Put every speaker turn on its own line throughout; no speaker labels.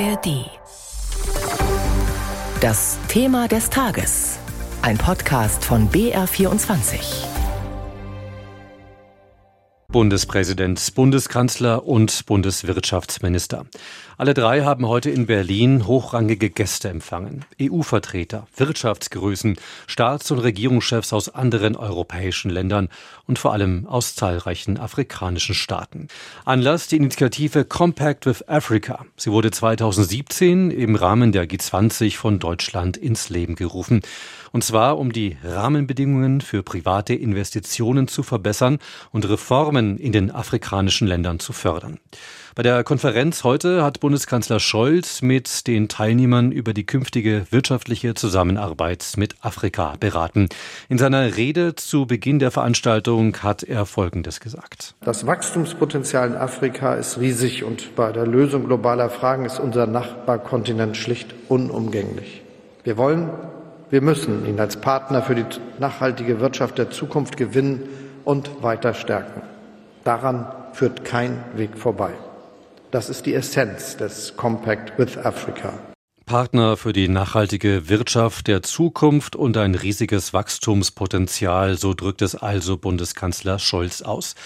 ARD. Das Thema des Tages. Ein Podcast von BR24.
Bundespräsident, Bundeskanzler und Bundeswirtschaftsminister. Alle drei haben heute in Berlin hochrangige Gäste empfangen. EU-Vertreter, Wirtschaftsgrößen, Staats- und Regierungschefs aus anderen europäischen Ländern und vor allem aus zahlreichen afrikanischen Staaten. Anlass die Initiative Compact with Africa. Sie wurde 2017 im Rahmen der G20 von Deutschland ins Leben gerufen. Und zwar, um die Rahmenbedingungen für private Investitionen zu verbessern und Reformen in den afrikanischen Ländern zu fördern. Bei der Konferenz heute hat Bundeskanzler Scholz mit den Teilnehmern über die künftige wirtschaftliche Zusammenarbeit mit Afrika beraten. In seiner Rede zu Beginn der Veranstaltung hat er Folgendes gesagt.
Das Wachstumspotenzial in Afrika ist riesig und bei der Lösung globaler Fragen ist unser Nachbarkontinent schlicht unumgänglich. Wir wollen wir müssen ihn als Partner für die nachhaltige Wirtschaft der Zukunft gewinnen und weiter stärken. Daran führt kein Weg vorbei. Das ist die Essenz des Compact with Africa.
Partner für die nachhaltige Wirtschaft der Zukunft und ein riesiges Wachstumspotenzial, so drückt es also Bundeskanzler Scholz aus.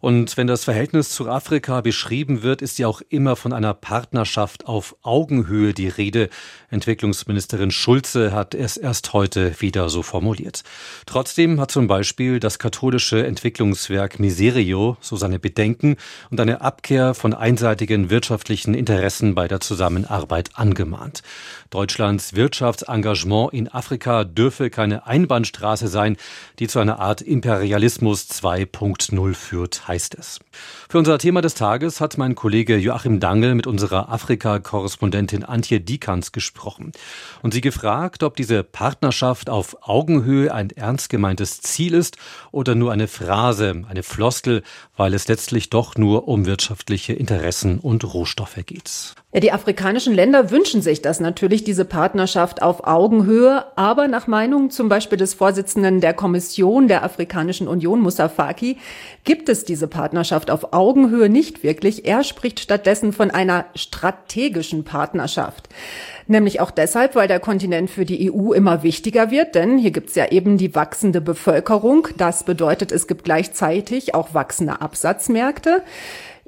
Und wenn das Verhältnis zu Afrika beschrieben wird, ist ja auch immer von einer Partnerschaft auf Augenhöhe die Rede. Entwicklungsministerin Schulze hat es erst heute wieder so formuliert. Trotzdem hat zum Beispiel das katholische Entwicklungswerk Miserio so seine Bedenken und eine Abkehr von einseitigen wirtschaftlichen Interessen bei der Zusammenarbeit angemahnt. Deutschlands Wirtschaftsengagement in Afrika dürfe keine Einbahnstraße sein, die zu einer Art Imperialismus 2.0 führt, heißt es. Für unser Thema des Tages hat mein Kollege Joachim Dangel mit unserer Afrika-Korrespondentin Antje Dikans gesprochen und sie gefragt, ob diese Partnerschaft auf Augenhöhe ein ernst gemeintes Ziel ist oder nur eine Phrase, eine Floskel, weil es letztlich doch nur um wirtschaftliche Interessen und Rohstoffe geht.
Ja, die afrikanischen Länder wünschen sich das natürlich, diese Partnerschaft auf Augenhöhe. Aber nach Meinung zum Beispiel des Vorsitzenden der Kommission der Afrikanischen Union, Moussa Faki, gibt es diese Partnerschaft auf Augenhöhe nicht wirklich. Er spricht stattdessen von einer strategischen Partnerschaft. Nämlich auch deshalb, weil der Kontinent für die EU immer wichtiger wird, denn hier gibt es ja eben die wachsende Bevölkerung. Das bedeutet, es gibt gleichzeitig auch wachsende Absatzmärkte.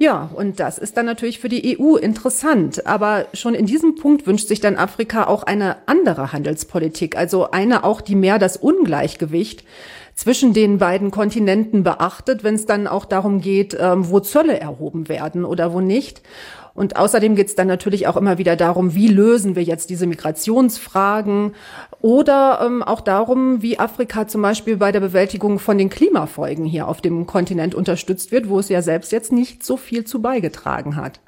Ja, und das ist dann natürlich für die EU interessant. Aber schon in diesem Punkt wünscht sich dann Afrika auch eine andere Handelspolitik, also eine auch, die mehr das Ungleichgewicht zwischen den beiden Kontinenten beachtet, wenn es dann auch darum geht, ähm, wo Zölle erhoben werden oder wo nicht. Und außerdem geht es dann natürlich auch immer wieder darum, wie lösen wir jetzt diese Migrationsfragen oder ähm, auch darum, wie Afrika zum Beispiel bei der Bewältigung von den Klimafolgen hier auf dem Kontinent unterstützt wird, wo es ja selbst jetzt nicht so viel zu beigetragen hat.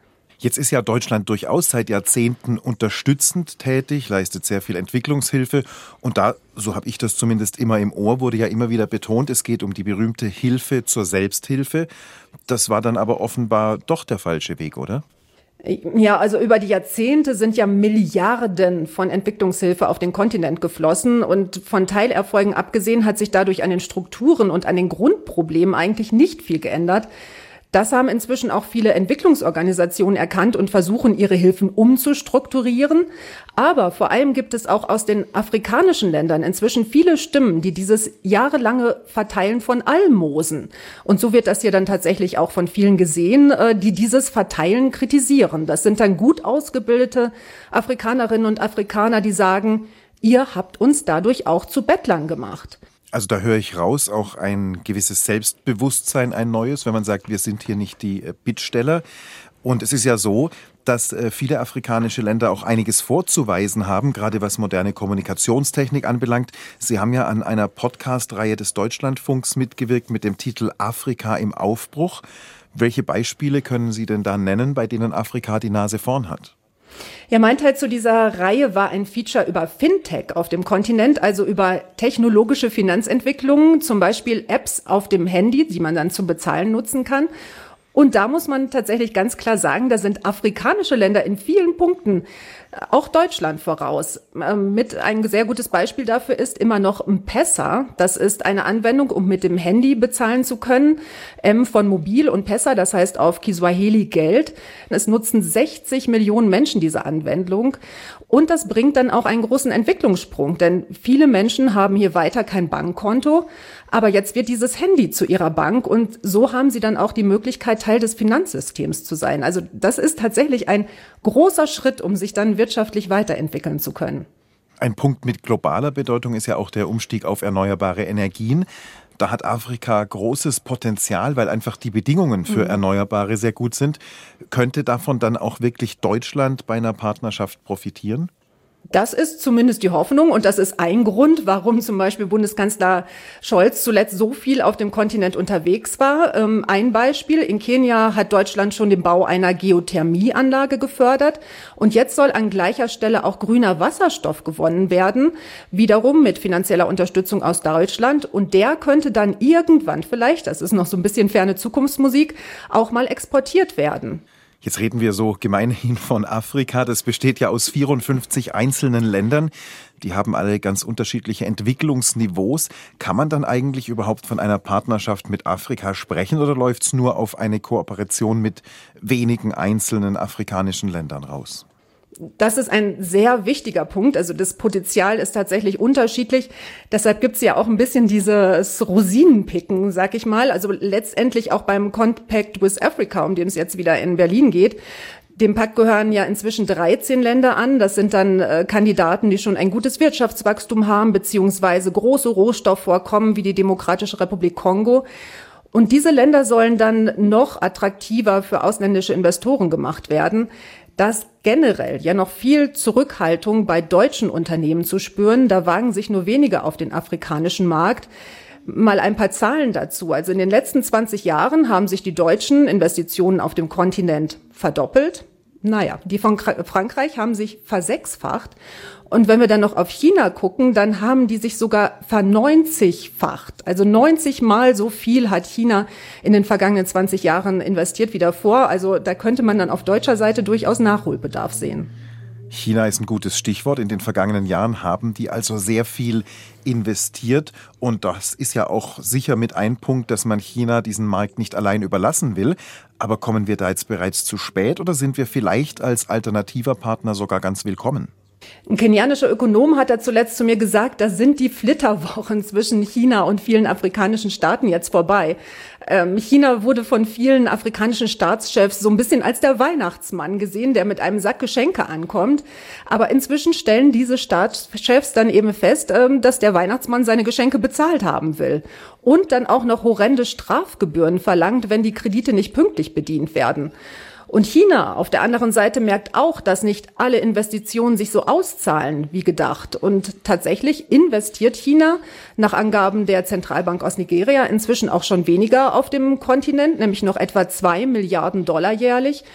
Jetzt ist ja Deutschland durchaus seit Jahrzehnten unterstützend tätig, leistet sehr viel Entwicklungshilfe. Und da, so habe ich das zumindest immer im Ohr, wurde ja immer wieder betont, es geht um die berühmte Hilfe zur Selbsthilfe. Das war dann aber offenbar doch der falsche Weg, oder?
Ja, also über die Jahrzehnte sind ja Milliarden von Entwicklungshilfe auf den Kontinent geflossen und von Teilerfolgen abgesehen hat sich dadurch an den Strukturen und an den Grundproblemen eigentlich nicht viel geändert. Das haben inzwischen auch viele Entwicklungsorganisationen erkannt und versuchen, ihre Hilfen umzustrukturieren. Aber vor allem gibt es auch aus den afrikanischen Ländern inzwischen viele Stimmen, die dieses jahrelange Verteilen von Almosen. Und so wird das hier dann tatsächlich auch von vielen gesehen, äh, die dieses Verteilen kritisieren. Das sind dann gut ausgebildete Afrikanerinnen und Afrikaner, die sagen, ihr habt uns dadurch auch zu Bettlern gemacht.
Also da höre ich raus, auch ein gewisses Selbstbewusstsein, ein neues, wenn man sagt, wir sind hier nicht die äh, Bittsteller. Und es ist ja so, dass äh, viele afrikanische Länder auch einiges vorzuweisen haben, gerade was moderne Kommunikationstechnik anbelangt. Sie haben ja an einer Podcast-Reihe des Deutschlandfunks mitgewirkt mit dem Titel Afrika im Aufbruch. Welche Beispiele können Sie denn da nennen, bei denen Afrika die Nase vorn hat?
Ja, mein Teil zu dieser Reihe war ein Feature über Fintech auf dem Kontinent, also über technologische Finanzentwicklungen, zum Beispiel Apps auf dem Handy, die man dann zum Bezahlen nutzen kann. Und da muss man tatsächlich ganz klar sagen, da sind afrikanische Länder in vielen Punkten auch Deutschland voraus. Ähm, mit ein sehr gutes Beispiel dafür ist immer noch M-Pesa. Das ist eine Anwendung, um mit dem Handy bezahlen zu können. M von Mobil und Pesa, das heißt auf Kiswahili Geld. Es nutzen 60 Millionen Menschen diese Anwendung. Und das bringt dann auch einen großen Entwicklungssprung, denn viele Menschen haben hier weiter kein Bankkonto, aber jetzt wird dieses Handy zu ihrer Bank und so haben sie dann auch die Möglichkeit, Teil des Finanzsystems zu sein. Also das ist tatsächlich ein großer Schritt, um sich dann wirtschaftlich weiterentwickeln zu können.
Ein Punkt mit globaler Bedeutung ist ja auch der Umstieg auf erneuerbare Energien. Da hat Afrika großes Potenzial, weil einfach die Bedingungen für mhm. Erneuerbare sehr gut sind. Könnte davon dann auch wirklich Deutschland bei einer Partnerschaft profitieren?
Das ist zumindest die Hoffnung und das ist ein Grund, warum zum Beispiel Bundeskanzler Scholz zuletzt so viel auf dem Kontinent unterwegs war. Ähm, ein Beispiel, in Kenia hat Deutschland schon den Bau einer Geothermieanlage gefördert und jetzt soll an gleicher Stelle auch grüner Wasserstoff gewonnen werden, wiederum mit finanzieller Unterstützung aus Deutschland und der könnte dann irgendwann vielleicht, das ist noch so ein bisschen ferne Zukunftsmusik, auch mal exportiert werden.
Jetzt reden wir so gemeinhin von Afrika. Das besteht ja aus 54 einzelnen Ländern. Die haben alle ganz unterschiedliche Entwicklungsniveaus. Kann man dann eigentlich überhaupt von einer Partnerschaft mit Afrika sprechen oder läuft es nur auf eine Kooperation mit wenigen einzelnen afrikanischen Ländern raus?
Das ist ein sehr wichtiger Punkt. Also das Potenzial ist tatsächlich unterschiedlich. Deshalb gibt's ja auch ein bisschen dieses Rosinenpicken, sag ich mal. Also letztendlich auch beim Compact with Africa, um den es jetzt wieder in Berlin geht. Dem Pakt gehören ja inzwischen 13 Länder an. Das sind dann äh, Kandidaten, die schon ein gutes Wirtschaftswachstum haben, beziehungsweise große Rohstoffvorkommen wie die Demokratische Republik Kongo. Und diese Länder sollen dann noch attraktiver für ausländische Investoren gemacht werden dass generell ja noch viel Zurückhaltung bei deutschen Unternehmen zu spüren. Da wagen sich nur wenige auf den afrikanischen Markt. Mal ein paar Zahlen dazu. Also in den letzten 20 Jahren haben sich die deutschen Investitionen auf dem Kontinent verdoppelt. Naja, die von Frankreich haben sich versechsfacht. Und wenn wir dann noch auf China gucken, dann haben die sich sogar verneunzigfacht. Also 90 mal so viel hat China in den vergangenen 20 Jahren investiert wie davor. Also da könnte man dann auf deutscher Seite durchaus Nachholbedarf sehen.
China ist ein gutes Stichwort. In den vergangenen Jahren haben die also sehr viel investiert. Und das ist ja auch sicher mit ein Punkt, dass man China diesen Markt nicht allein überlassen will. Aber kommen wir da jetzt bereits zu spät oder sind wir vielleicht als alternativer Partner sogar ganz willkommen?
Ein kenianischer Ökonom hat da zuletzt zu mir gesagt, da sind die Flitterwochen zwischen China und vielen afrikanischen Staaten jetzt vorbei. Ähm, China wurde von vielen afrikanischen Staatschefs so ein bisschen als der Weihnachtsmann gesehen, der mit einem Sack Geschenke ankommt. Aber inzwischen stellen diese Staatschefs dann eben fest, ähm, dass der Weihnachtsmann seine Geschenke bezahlt haben will und dann auch noch horrende Strafgebühren verlangt, wenn die Kredite nicht pünktlich bedient werden. Und China auf der anderen Seite merkt auch, dass nicht alle Investitionen sich so auszahlen wie gedacht. Und tatsächlich investiert China nach Angaben der Zentralbank aus Nigeria inzwischen auch schon weniger auf dem Kontinent, nämlich noch etwa zwei Milliarden Dollar jährlich.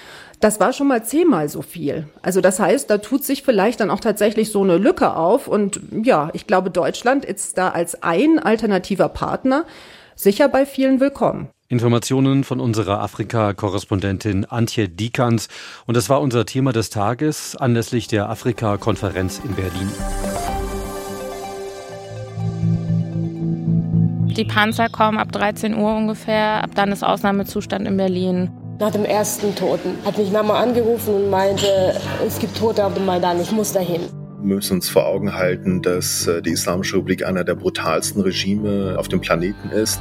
Das war schon mal zehnmal so viel. Also das heißt, da tut sich vielleicht dann auch tatsächlich so eine Lücke auf. Und ja, ich glaube, Deutschland ist da als ein alternativer Partner sicher bei vielen willkommen.
Informationen von unserer Afrika-Korrespondentin Antje Dikans. Und das war unser Thema des Tages anlässlich der Afrika-Konferenz in Berlin.
Die Panzer kommen ab 13 Uhr ungefähr. Ab dann ist Ausnahmezustand in Berlin.
Nach dem ersten Toten hat mich Mama angerufen und meinte, es gibt Tote auf dem Maidan, ich muss dahin.
Wir müssen uns vor Augen halten, dass äh, die Islamische Republik einer der brutalsten Regime auf dem Planeten ist.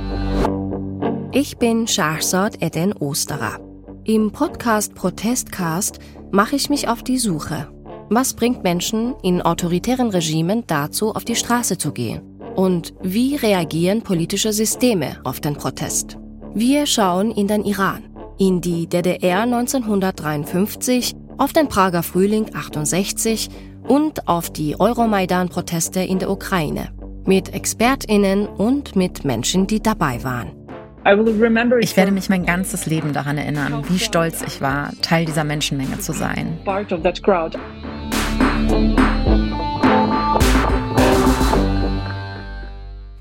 Ich bin Shahrzad Eden Osterer. Im Podcast Protestcast mache ich mich auf die Suche. Was bringt Menschen in autoritären Regimen dazu, auf die Straße zu gehen? Und wie reagieren politische Systeme auf den Protest? Wir schauen in den Iran, in die DDR 1953, auf den Prager Frühling 68 und auf die Euromaidan-Proteste in der Ukraine. Mit ExpertInnen und mit Menschen, die dabei waren.
Ich werde mich mein ganzes Leben daran erinnern, wie stolz ich war, Teil dieser Menschenmenge zu sein.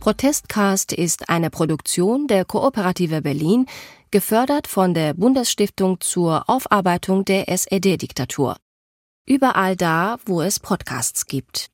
Protestcast ist eine Produktion der Kooperative Berlin, gefördert von der Bundesstiftung zur Aufarbeitung der SED-Diktatur. Überall da, wo es Podcasts gibt.